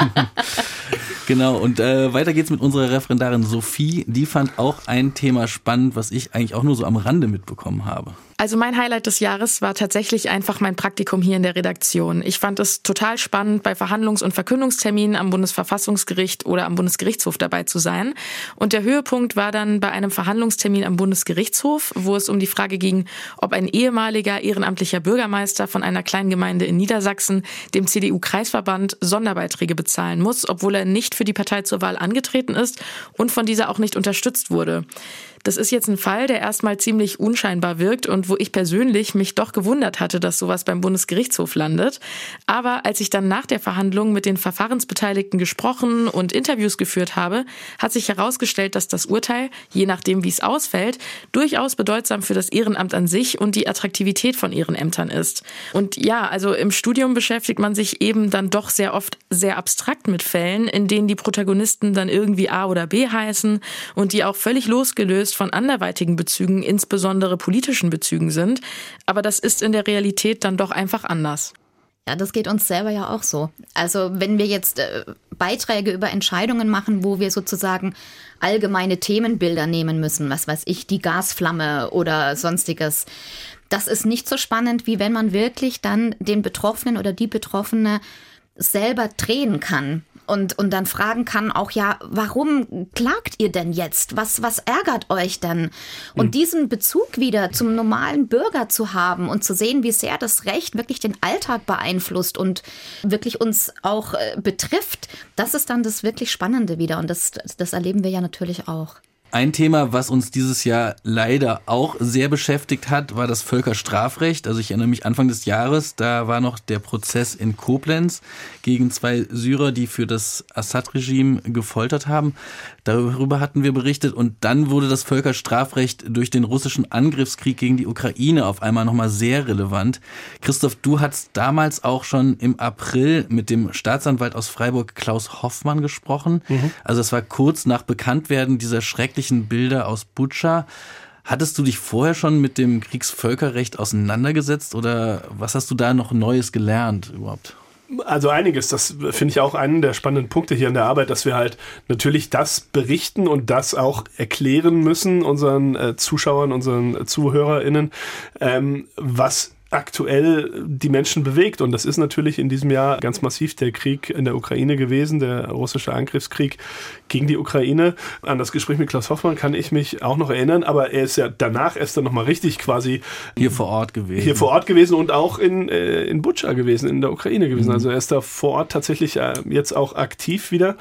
<laughs>
genau, und äh, weiter geht's mit unserer Referendarin Sophie. Die fand auch ein Thema spannend, was ich eigentlich auch nur so am Rande mitbekommen habe.
Also mein Highlight des Jahres war tatsächlich einfach mein Praktikum hier in der Redaktion. Ich fand es total spannend, bei Verhandlungs- und Verkündungsterminen am Bundesverfassungsgericht oder am Bundesgerichtshof dabei zu sein. Und der Höhepunkt war dann bei einem Verhandlungstermin am Bundesgerichtshof, wo es um die Frage ging, ob ein ehemaliger ehrenamtlicher Bürgermeister von einer kleinen Gemeinde in Niedersachsen dem CDU-Kreisverband Sonderbeiträge bezahlen muss, obwohl er nicht für die Partei zur Wahl angetreten ist und von dieser auch nicht unterstützt wurde. Das ist jetzt ein Fall, der erstmal ziemlich unscheinbar wirkt und wo ich persönlich mich doch gewundert hatte, dass sowas beim Bundesgerichtshof landet. Aber als ich dann nach der Verhandlung mit den Verfahrensbeteiligten gesprochen und Interviews geführt habe, hat sich herausgestellt, dass das Urteil, je nachdem wie es ausfällt, durchaus bedeutsam für das Ehrenamt an sich und die Attraktivität von Ehrenämtern ist. Und ja, also im Studium beschäftigt man sich eben dann doch sehr oft sehr abstrakt mit Fällen, in denen die Protagonisten dann irgendwie A oder B heißen und die auch völlig losgelöst von anderweitigen Bezügen, insbesondere politischen Bezügen sind. Aber das ist in der Realität dann doch einfach anders.
Ja, das geht uns selber ja auch so. Also wenn wir jetzt äh, Beiträge über Entscheidungen machen, wo wir sozusagen allgemeine Themenbilder nehmen müssen, was weiß ich, die Gasflamme oder sonstiges, das ist nicht so spannend, wie wenn man wirklich dann den Betroffenen oder die Betroffene selber drehen kann und, und dann fragen kann auch, ja, warum klagt ihr denn jetzt? Was, was ärgert euch denn? Und mhm. diesen Bezug wieder zum normalen Bürger zu haben und zu sehen, wie sehr das Recht wirklich den Alltag beeinflusst und wirklich uns auch äh, betrifft, das ist dann das wirklich Spannende wieder. Und das, das erleben wir ja natürlich auch.
Ein Thema, was uns dieses Jahr leider auch sehr beschäftigt hat, war das Völkerstrafrecht. Also ich erinnere mich Anfang des Jahres, da war noch der Prozess in Koblenz gegen zwei Syrer, die für das Assad-Regime gefoltert haben. Darüber hatten wir berichtet und dann wurde das Völkerstrafrecht durch den russischen Angriffskrieg gegen die Ukraine auf einmal nochmal sehr relevant. Christoph, du hast damals auch schon im April mit dem Staatsanwalt aus Freiburg Klaus Hoffmann gesprochen. Mhm. Also es war kurz nach Bekanntwerden dieser schrecklichen Bilder aus Butscha. Hattest du dich vorher schon mit dem Kriegsvölkerrecht auseinandergesetzt oder was hast du da noch Neues gelernt überhaupt?
Also einiges, das finde ich auch einen der spannenden Punkte hier in der Arbeit, dass wir halt natürlich das berichten und das auch erklären müssen unseren äh, Zuschauern, unseren ZuhörerInnen, ähm, was aktuell die Menschen bewegt. Und das ist natürlich in diesem Jahr ganz massiv der Krieg in der Ukraine gewesen, der russische Angriffskrieg gegen die Ukraine. An das Gespräch mit Klaus Hoffmann kann ich mich auch noch erinnern, aber er ist ja danach erst dann nochmal richtig quasi
hier vor Ort gewesen.
Hier vor Ort gewesen und auch in, äh, in Butscha gewesen, in der Ukraine gewesen. Mhm. Also er ist da vor Ort tatsächlich äh, jetzt auch aktiv wieder.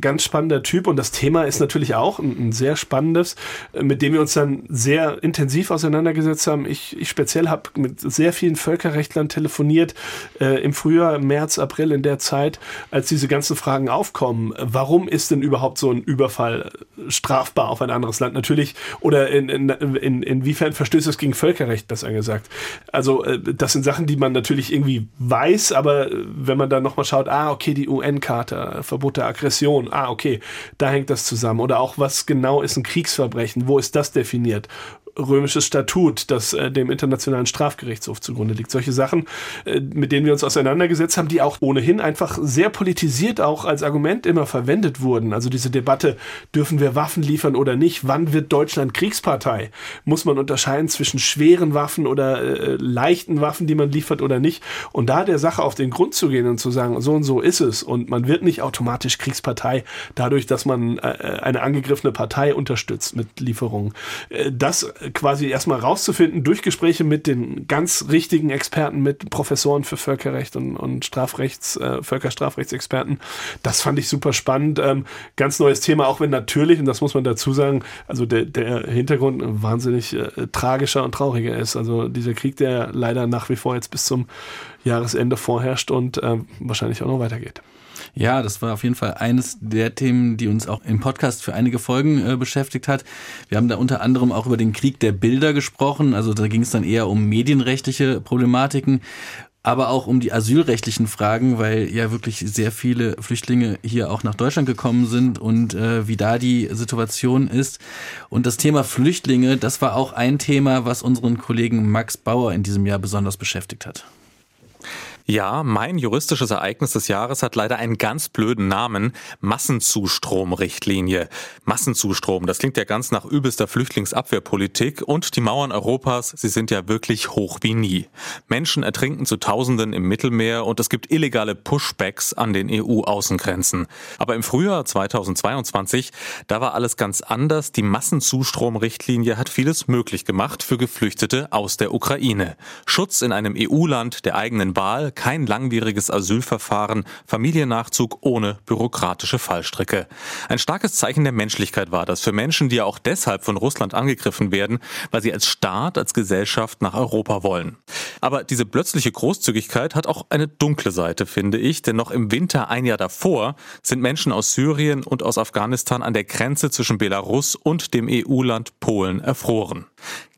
Ganz spannender Typ und das Thema ist natürlich auch ein, ein sehr spannendes, äh, mit dem wir uns dann sehr intensiv auseinandergesetzt haben. Ich, ich speziell habe mit sehr vielen Völkerrechtlern telefoniert äh, im Frühjahr, März, April in der Zeit, als diese ganzen Fragen aufkommen. Warum ist denn überhaupt so ein Überfall strafbar auf ein anderes Land? Natürlich, oder in, in, in, inwiefern verstößt es gegen Völkerrecht, besser gesagt? Also, äh, das sind Sachen, die man natürlich irgendwie weiß, aber wenn man dann nochmal schaut, ah, okay, die UN-Karte, Verbot der Aggression, ah, okay, da hängt das zusammen. Oder auch, was genau ist ein Kriegsverbrechen? Wo ist das definiert? Römisches Statut, das äh, dem Internationalen Strafgerichtshof zugrunde liegt. Solche Sachen, äh, mit denen wir uns auseinandergesetzt haben, die auch ohnehin einfach sehr politisiert auch als Argument immer verwendet wurden. Also diese Debatte, dürfen wir Waffen liefern oder nicht? Wann wird Deutschland Kriegspartei? Muss man unterscheiden zwischen schweren Waffen oder äh, leichten Waffen, die man liefert oder nicht? Und da der Sache auf den Grund zu gehen und zu sagen, so und so ist es und man wird nicht automatisch Kriegspartei dadurch, dass man äh, eine angegriffene Partei unterstützt mit Lieferungen. Äh, das quasi erstmal rauszufinden durch Gespräche mit den ganz richtigen Experten, mit Professoren für Völkerrecht und, und Strafrechts, äh, Völkerstrafrechtsexperten. Das fand ich super spannend. Ähm, ganz neues Thema, auch wenn natürlich, und das muss man dazu sagen, also der, der Hintergrund wahnsinnig äh, tragischer und trauriger ist. Also dieser Krieg, der leider nach wie vor jetzt bis zum Jahresende vorherrscht und äh, wahrscheinlich auch noch weitergeht.
Ja, das war auf jeden Fall eines der Themen, die uns auch im Podcast für einige Folgen äh, beschäftigt hat. Wir haben da unter anderem auch über den Krieg der Bilder gesprochen. Also da ging es dann eher um medienrechtliche Problematiken aber auch um die asylrechtlichen Fragen, weil ja wirklich sehr viele Flüchtlinge hier auch nach Deutschland gekommen sind und äh, wie da die Situation ist. Und das Thema Flüchtlinge, das war auch ein Thema, was unseren Kollegen Max Bauer in diesem Jahr besonders beschäftigt hat.
Ja, mein juristisches Ereignis des Jahres hat leider einen ganz blöden Namen. Massenzustromrichtlinie. Massenzustrom, das klingt ja ganz nach übelster Flüchtlingsabwehrpolitik und die Mauern Europas, sie sind ja wirklich hoch wie nie. Menschen ertrinken zu Tausenden im Mittelmeer und es gibt illegale Pushbacks an den EU-Außengrenzen. Aber im Frühjahr 2022, da war alles ganz anders. Die Massenzustromrichtlinie hat vieles möglich gemacht für Geflüchtete aus der Ukraine. Schutz in einem EU-Land der eigenen Wahl, kein langwieriges Asylverfahren, Familiennachzug ohne bürokratische Fallstricke. Ein starkes Zeichen der Menschlichkeit war das für Menschen, die ja auch deshalb von Russland angegriffen werden, weil sie als Staat, als Gesellschaft nach Europa wollen. Aber diese plötzliche Großzügigkeit hat auch eine dunkle Seite, finde ich, denn noch im Winter ein Jahr davor sind Menschen aus Syrien und aus Afghanistan an der Grenze zwischen Belarus und dem EU-Land Polen erfroren.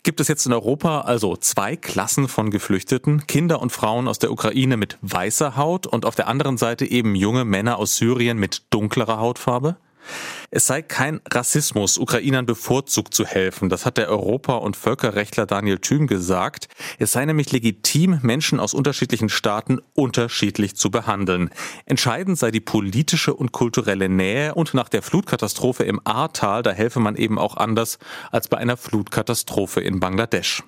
Gibt es jetzt in Europa also zwei Klassen von Geflüchteten, Kinder und Frauen aus der Ukraine mit weißer Haut und auf der anderen Seite eben junge Männer aus Syrien mit dunklerer Hautfarbe? Es sei kein Rassismus, Ukrainern bevorzugt zu helfen. Das hat der Europa- und Völkerrechtler Daniel Thüm gesagt. Es sei nämlich legitim, Menschen aus unterschiedlichen Staaten unterschiedlich zu behandeln. Entscheidend sei die politische und kulturelle Nähe und nach der Flutkatastrophe im Ahrtal, da helfe man eben auch anders als bei einer Flutkatastrophe in Bangladesch.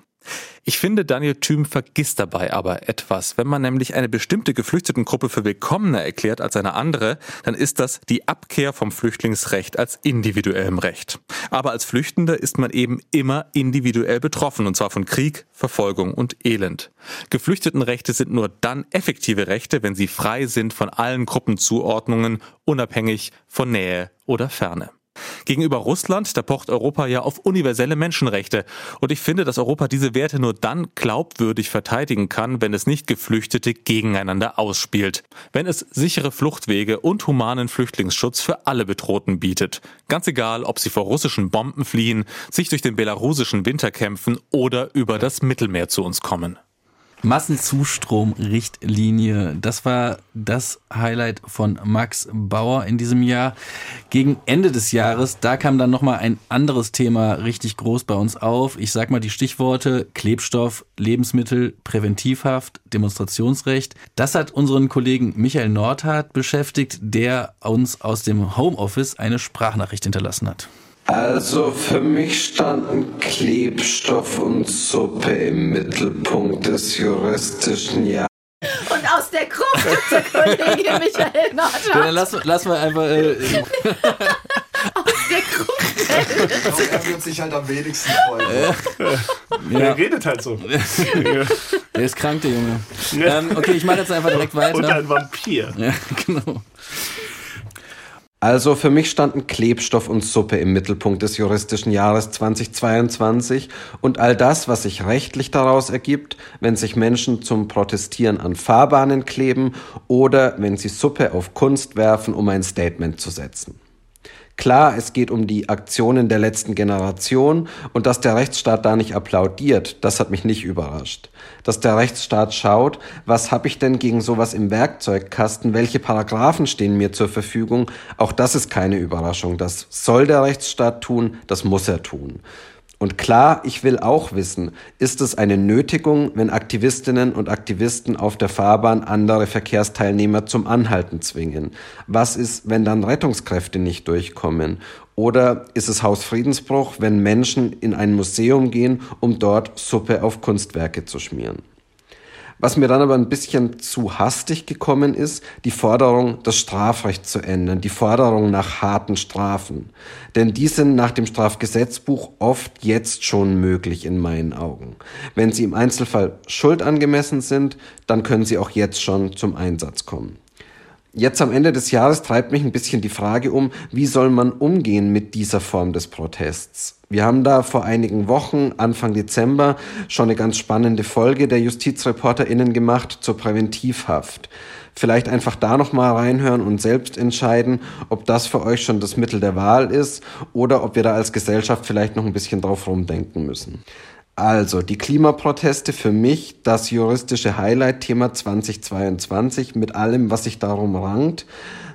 Ich finde, Daniel Thüm vergisst dabei aber etwas. Wenn man nämlich eine bestimmte Geflüchtetengruppe für willkommener erklärt als eine andere, dann ist das die Abkehr vom Flüchtlingsrecht als individuellem Recht. Aber als Flüchtender ist man eben immer individuell betroffen, und zwar von Krieg, Verfolgung und Elend. Geflüchtetenrechte sind nur dann effektive Rechte, wenn sie frei sind von allen Gruppenzuordnungen, unabhängig von Nähe oder Ferne. Gegenüber Russland, da pocht Europa ja auf universelle Menschenrechte. Und ich finde, dass Europa diese Werte nur dann glaubwürdig verteidigen kann, wenn es nicht Geflüchtete gegeneinander ausspielt. Wenn es sichere Fluchtwege und humanen Flüchtlingsschutz für alle Bedrohten bietet. Ganz egal, ob sie vor russischen Bomben fliehen, sich durch den belarusischen Winter kämpfen oder über das Mittelmeer zu uns kommen.
Massenzustromrichtlinie. Das war das Highlight von Max Bauer in diesem Jahr. Gegen Ende des Jahres, da kam dann nochmal ein anderes Thema richtig groß bei uns auf. Ich sag mal die Stichworte Klebstoff, Lebensmittel, Präventivhaft, Demonstrationsrecht. Das hat unseren Kollegen Michael Nordhardt beschäftigt, der uns aus dem Homeoffice eine Sprachnachricht hinterlassen hat.
Also für mich standen Klebstoff und Suppe im Mittelpunkt des juristischen Jahres.
Und aus der Gruppe der <laughs> Kollegin Michael Nordhaus.
Ja, dann lass, lass mal einfach. Äh, <laughs>
aus der Gruppe.
Er wird sich halt am wenigsten freuen.
Ja. Er redet halt so. <laughs>
der ist krank, der Junge. Ähm, okay, ich mache jetzt einfach direkt weiter.
Und ein Vampir.
Ja, genau.
Also für mich standen Klebstoff und Suppe im Mittelpunkt des juristischen Jahres 2022 und all das, was sich rechtlich daraus ergibt, wenn sich Menschen zum Protestieren an Fahrbahnen kleben oder wenn sie Suppe auf Kunst werfen, um ein Statement zu setzen. Klar, es geht um die Aktionen der letzten Generation und dass der Rechtsstaat da nicht applaudiert, das hat mich nicht überrascht. Dass der Rechtsstaat schaut, was habe ich denn gegen sowas im Werkzeugkasten, welche Paragraphen stehen mir zur Verfügung, auch das ist keine Überraschung. Das soll der Rechtsstaat tun, das muss er tun. Und klar, ich will auch wissen, ist es eine Nötigung, wenn Aktivistinnen und Aktivisten auf der Fahrbahn andere Verkehrsteilnehmer zum Anhalten zwingen? Was ist, wenn dann Rettungskräfte nicht durchkommen? Oder ist es Hausfriedensbruch, wenn Menschen in ein Museum gehen, um dort Suppe auf Kunstwerke zu schmieren? Was mir dann aber ein bisschen zu hastig gekommen ist, die Forderung, das Strafrecht zu ändern, die Forderung nach harten Strafen. Denn die sind nach dem Strafgesetzbuch oft jetzt schon möglich in meinen Augen. Wenn sie im Einzelfall schuldangemessen sind, dann können sie auch jetzt schon zum Einsatz kommen. Jetzt am Ende des Jahres treibt mich ein bisschen die Frage um, wie soll man umgehen mit dieser Form des Protests? Wir haben da vor einigen Wochen, Anfang Dezember, schon eine ganz spannende Folge der JustizreporterInnen gemacht zur Präventivhaft. Vielleicht einfach da nochmal reinhören und selbst entscheiden, ob das für euch schon das Mittel der Wahl ist oder ob wir da als Gesellschaft vielleicht noch ein bisschen drauf rumdenken müssen. Also, die Klimaproteste für mich das juristische Highlight-Thema 2022 mit allem, was sich darum rankt.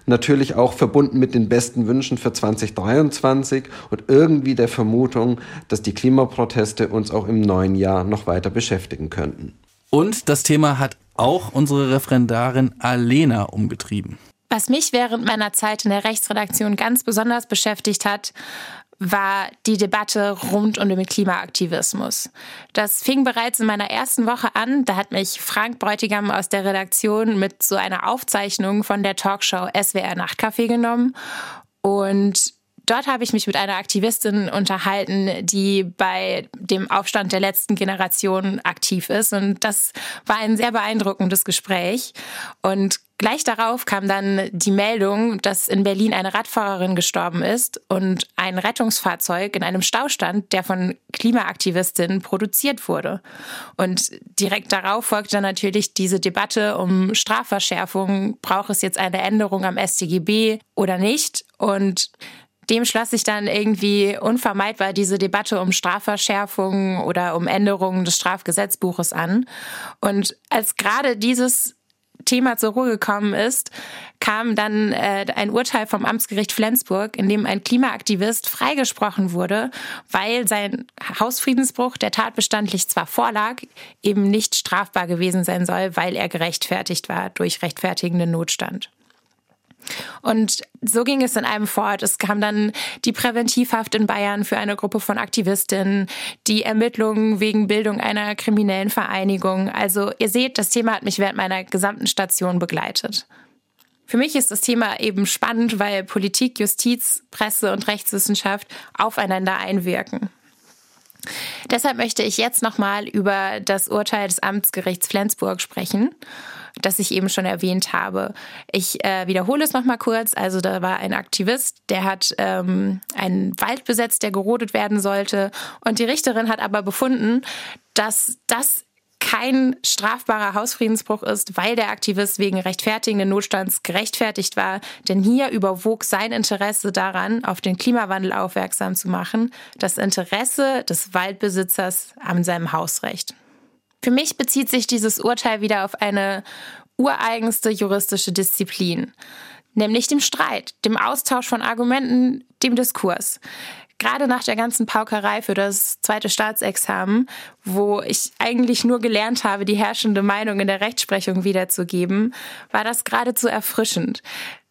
Natürlich auch verbunden mit den besten Wünschen für 2023 und irgendwie der Vermutung, dass die Klimaproteste uns auch im neuen Jahr noch weiter beschäftigen könnten.
Und das Thema hat auch unsere Referendarin Alena umgetrieben.
Was mich während meiner Zeit in der Rechtsredaktion ganz besonders beschäftigt hat, war die Debatte rund um den Klimaaktivismus. Das fing bereits in meiner ersten Woche an. Da hat mich Frank Bräutigam aus der Redaktion mit so einer Aufzeichnung von der Talkshow SWR Nachtcafé genommen. Und Dort habe ich mich mit einer Aktivistin unterhalten, die bei dem Aufstand der letzten Generation aktiv ist. Und das war ein sehr beeindruckendes Gespräch. Und Gleich darauf kam dann die Meldung, dass in Berlin eine Radfahrerin gestorben ist und ein Rettungsfahrzeug in einem Stau stand, der von Klimaaktivistinnen produziert wurde. Und direkt darauf folgte dann natürlich diese Debatte um Strafverschärfung. Braucht es jetzt eine Änderung am StGB oder nicht? Und dem schloss sich dann irgendwie unvermeidbar diese Debatte um Strafverschärfung oder um Änderungen des Strafgesetzbuches an. Und als gerade dieses Thema zur Ruhe gekommen ist, kam dann äh, ein Urteil vom Amtsgericht Flensburg, in dem ein Klimaaktivist freigesprochen wurde, weil sein Hausfriedensbruch, der tatbestandlich zwar vorlag, eben nicht strafbar gewesen sein soll, weil er gerechtfertigt war durch rechtfertigenden Notstand. Und so ging es in einem fort. Es kam dann die Präventivhaft in Bayern für eine Gruppe von Aktivistinnen, die Ermittlungen wegen Bildung einer kriminellen Vereinigung. Also ihr seht, das Thema hat mich während meiner gesamten Station begleitet. Für mich ist das Thema eben spannend, weil Politik, Justiz, Presse und Rechtswissenschaft aufeinander einwirken. Deshalb möchte ich jetzt nochmal über das Urteil des Amtsgerichts Flensburg sprechen das ich eben schon erwähnt habe. Ich äh, wiederhole es nochmal kurz. Also da war ein Aktivist, der hat ähm, einen Wald besetzt, der gerodet werden sollte. Und die Richterin hat aber befunden, dass das kein strafbarer Hausfriedensbruch ist, weil der Aktivist wegen rechtfertigenden Notstands gerechtfertigt war. Denn hier überwog sein Interesse daran, auf den Klimawandel aufmerksam zu machen, das Interesse des Waldbesitzers an seinem Hausrecht. Für mich bezieht sich dieses Urteil wieder auf eine ureigenste juristische Disziplin, nämlich dem Streit, dem Austausch von Argumenten, dem Diskurs. Gerade nach der ganzen Paukerei für das zweite Staatsexamen, wo ich eigentlich nur gelernt habe, die herrschende Meinung in der Rechtsprechung wiederzugeben, war das geradezu erfrischend.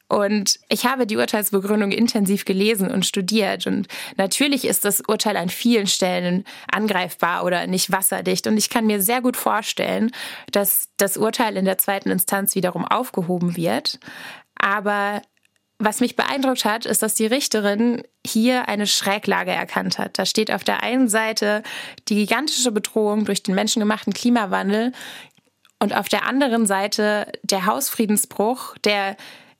Und ich habe die Urteilsbegründung intensiv gelesen und studiert. Und natürlich ist das Urteil an vielen Stellen angreifbar oder nicht wasserdicht. Und ich kann mir sehr gut vorstellen, dass das Urteil in der zweiten Instanz wiederum aufgehoben wird. Aber was mich beeindruckt hat, ist, dass die Richterin hier eine Schräglage erkannt hat. Da steht auf der einen Seite die gigantische Bedrohung durch den menschengemachten Klimawandel und auf der anderen Seite der Hausfriedensbruch, der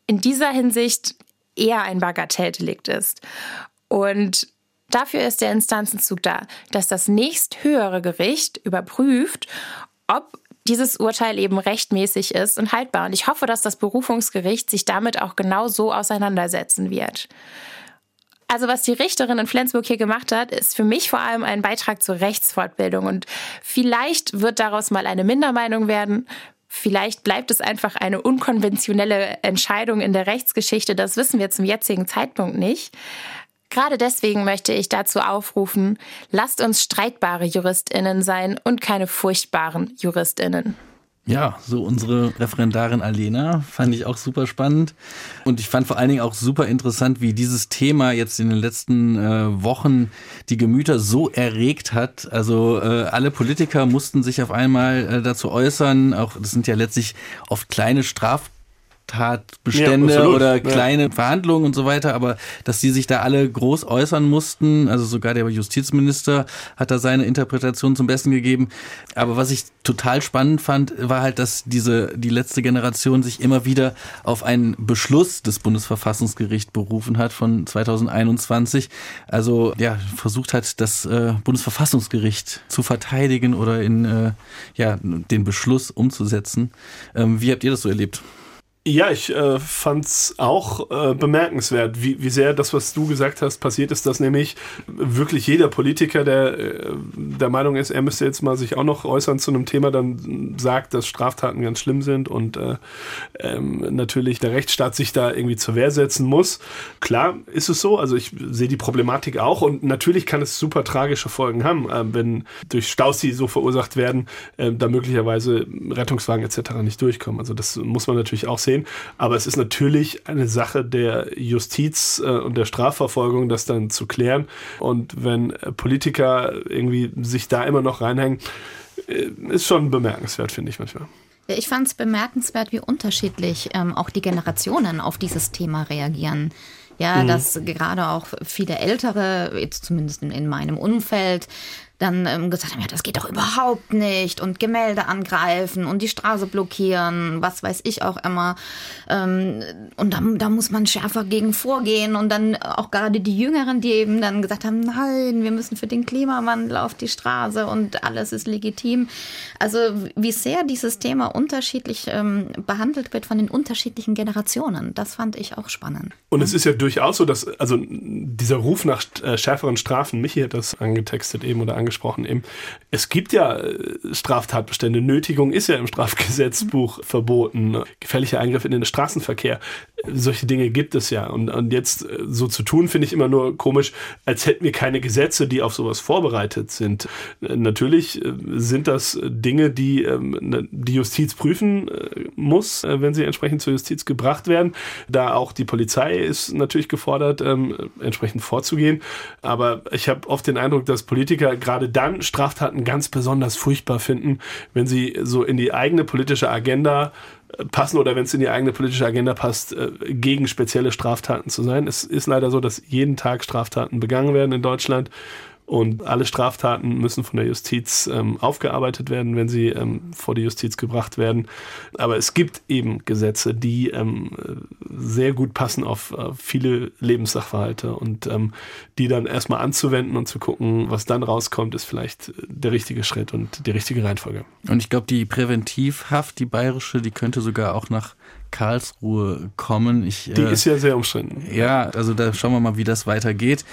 in dieser Hinsicht eher ein Bagatelldelikt ist. Und dafür ist der Instanzenzug da, dass das nächsthöhere Gericht überprüft, ob dieses Urteil eben rechtmäßig ist und haltbar. Und ich hoffe, dass das Berufungsgericht sich damit auch genau so auseinandersetzen wird. Also was die Richterin in Flensburg hier gemacht hat, ist für mich vor allem ein Beitrag zur Rechtsfortbildung. Und vielleicht wird daraus mal eine Mindermeinung werden. Vielleicht bleibt es einfach eine unkonventionelle Entscheidung in der Rechtsgeschichte. Das wissen wir zum jetzigen Zeitpunkt nicht. Gerade deswegen möchte ich dazu aufrufen, lasst uns streitbare Juristinnen sein und keine furchtbaren Juristinnen.
Ja, so unsere Referendarin Alena fand ich auch super spannend. Und ich fand vor allen Dingen auch super interessant, wie dieses Thema jetzt in den letzten äh, Wochen die Gemüter so erregt hat. Also äh, alle Politiker mussten sich auf einmal äh, dazu äußern. Auch das sind ja letztlich oft kleine Straf Tatbestände ja, oder kleine ja. Verhandlungen und so weiter, aber dass die sich da alle groß äußern mussten, also sogar der Justizminister hat da seine Interpretation zum Besten gegeben. Aber was ich total spannend fand, war halt, dass diese, die letzte Generation sich immer wieder auf einen Beschluss des Bundesverfassungsgerichts berufen hat von 2021. Also, ja, versucht hat, das äh, Bundesverfassungsgericht zu verteidigen oder in, äh, ja, den Beschluss umzusetzen. Ähm, wie habt ihr das so erlebt?
Ja, ich äh, fand es auch äh, bemerkenswert, wie, wie sehr das, was du gesagt hast, passiert ist, dass nämlich wirklich jeder Politiker, der äh, der Meinung ist, er müsste jetzt mal sich auch noch äußern zu einem Thema, dann sagt, dass Straftaten ganz schlimm sind und äh, ähm, natürlich der Rechtsstaat sich da irgendwie zur Wehr setzen muss. Klar ist es so, also ich sehe die Problematik auch und natürlich kann es super tragische Folgen haben, äh, wenn durch Staus, die so verursacht werden, äh, da möglicherweise Rettungswagen etc. nicht durchkommen. Also das muss man natürlich auch sehen sehen. Aber es ist natürlich eine Sache der Justiz äh, und der Strafverfolgung, das dann zu klären. Und wenn Politiker irgendwie sich da immer noch reinhängen, äh, ist schon bemerkenswert, finde ich manchmal.
Ich fand es bemerkenswert, wie unterschiedlich ähm, auch die Generationen auf dieses Thema reagieren. Ja, mhm. dass gerade auch viele Ältere, jetzt zumindest in, in meinem Umfeld, dann ähm, gesagt haben, ja, das geht doch überhaupt nicht und Gemälde angreifen und die Straße blockieren, was weiß ich auch immer. Ähm, und da, da muss man schärfer gegen vorgehen und dann auch gerade die Jüngeren, die eben dann gesagt haben, nein, wir müssen für den Klimawandel auf die Straße und alles ist legitim. Also wie sehr dieses Thema unterschiedlich ähm, behandelt wird von den unterschiedlichen Generationen, das fand ich auch spannend.
Und es ist ja durchaus so, dass also dieser Ruf nach äh, schärferen Strafen, Michi hat das angetextet eben oder angesprochen, angesprochen eben. Es gibt ja äh, Straftatbestände. Nötigung ist ja im Strafgesetzbuch verboten. Gefährlicher Eingriff in den Straßenverkehr. Solche Dinge gibt es ja. Und, und jetzt äh, so zu tun, finde ich immer nur komisch, als hätten wir keine Gesetze, die auf sowas vorbereitet sind. Äh, natürlich sind das Dinge, die ähm, ne, die Justiz prüfen muss, wenn sie entsprechend zur Justiz gebracht werden. Da auch die Polizei ist natürlich gefordert, ähm, entsprechend vorzugehen. Aber ich habe oft den Eindruck, dass Politiker gerade gerade dann Straftaten ganz besonders furchtbar finden, wenn sie so in die eigene politische Agenda äh, passen oder wenn es in die eigene politische Agenda passt, äh, gegen spezielle Straftaten zu sein. Es ist leider so, dass jeden Tag Straftaten begangen werden in Deutschland und alle Straftaten müssen von der Justiz ähm, aufgearbeitet werden, wenn sie ähm, vor die Justiz gebracht werden. Aber es gibt eben Gesetze, die ähm, sehr gut passen auf äh, viele Lebenssachverhalte und ähm, die dann erstmal anzuwenden und zu gucken, was dann rauskommt, ist vielleicht der richtige Schritt und die richtige Reihenfolge.
Und ich glaube, die Präventivhaft, die bayerische, die könnte sogar auch nach Karlsruhe kommen. Ich,
Die
äh,
ist ja sehr umstritten.
Ja, also da schauen wir mal, wie das weitergeht.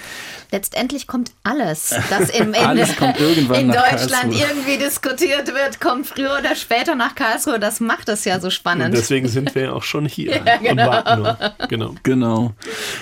Letztendlich kommt alles, das in, <laughs> in,
Alles
in Deutschland
Karlsruhe.
irgendwie diskutiert wird, kommt früher oder später nach Karlsruhe. Das macht es ja so
Und
spannend.
deswegen sind wir ja auch schon hier <laughs>
Ja, genau.
und warten nur. Genau.
Genau.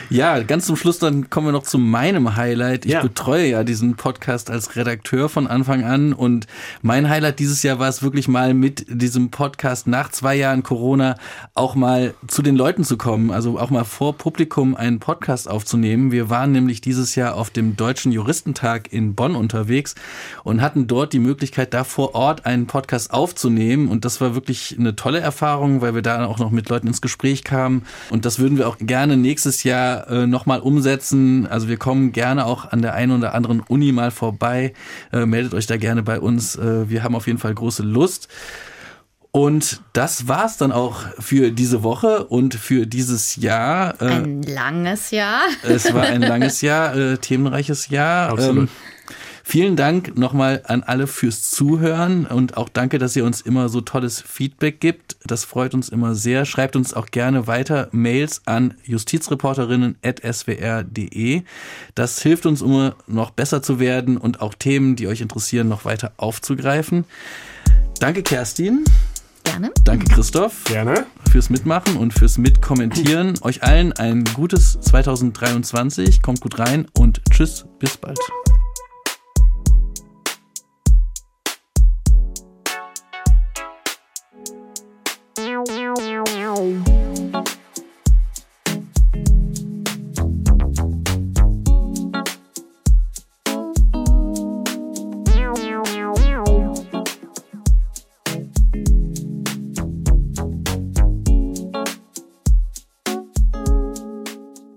Ja, ganz zum Schluss dann kommen wir noch zu meinem Highlight. Ich
Ja.
betreue ja diesen Podcast als Redakteur von Anfang an und mein Highlight dieses Jahr war es wirklich mal mit diesem Podcast nach zwei Jahren Corona auch mal zu den Leuten zu kommen, also auch mal vor Publikum einen Podcast aufzunehmen. Wir waren nämlich dieses Jahr auf dem Deutschen Juristentag in Bonn unterwegs und hatten dort die Möglichkeit, da vor Ort einen Podcast aufzunehmen und das war wirklich eine tolle Erfahrung, weil wir da auch noch mit Leuten ins Gespräch kamen und das würden wir auch gerne nächstes Jahr äh, nochmal umsetzen. Also wir kommen gerne auch an der einen oder anderen Uni mal vorbei. Äh, meldet euch da gerne bei uns. Äh, wir haben auf jeden Fall große Lust. Und das war's dann auch für diese Woche und für dieses Jahr. Äh,
Ein langes Jahr.
es war ein <laughs> langes Jahr, äh, themenreiches Jahr.
Absolut.
Ähm, vielen Dank nochmal an alle fürs Zuhören und auch danke, dass ihr uns immer so tolles Feedback gibt. Das freut uns immer sehr. Schreibt uns auch gerne weiter Mails an justizreporterinnen.swr.de. Das hilft uns, um noch besser zu werden und auch Themen, die euch interessieren, noch weiter aufzugreifen. Danke, Kerstin.
Gerne.
Danke, Christoph
Gerne.
fürs Mitmachen und fürs Mitkommentieren. <laughs> Euch allen ein gutes 2023. Kommt gut rein und tschüss, bis bald.
Meow.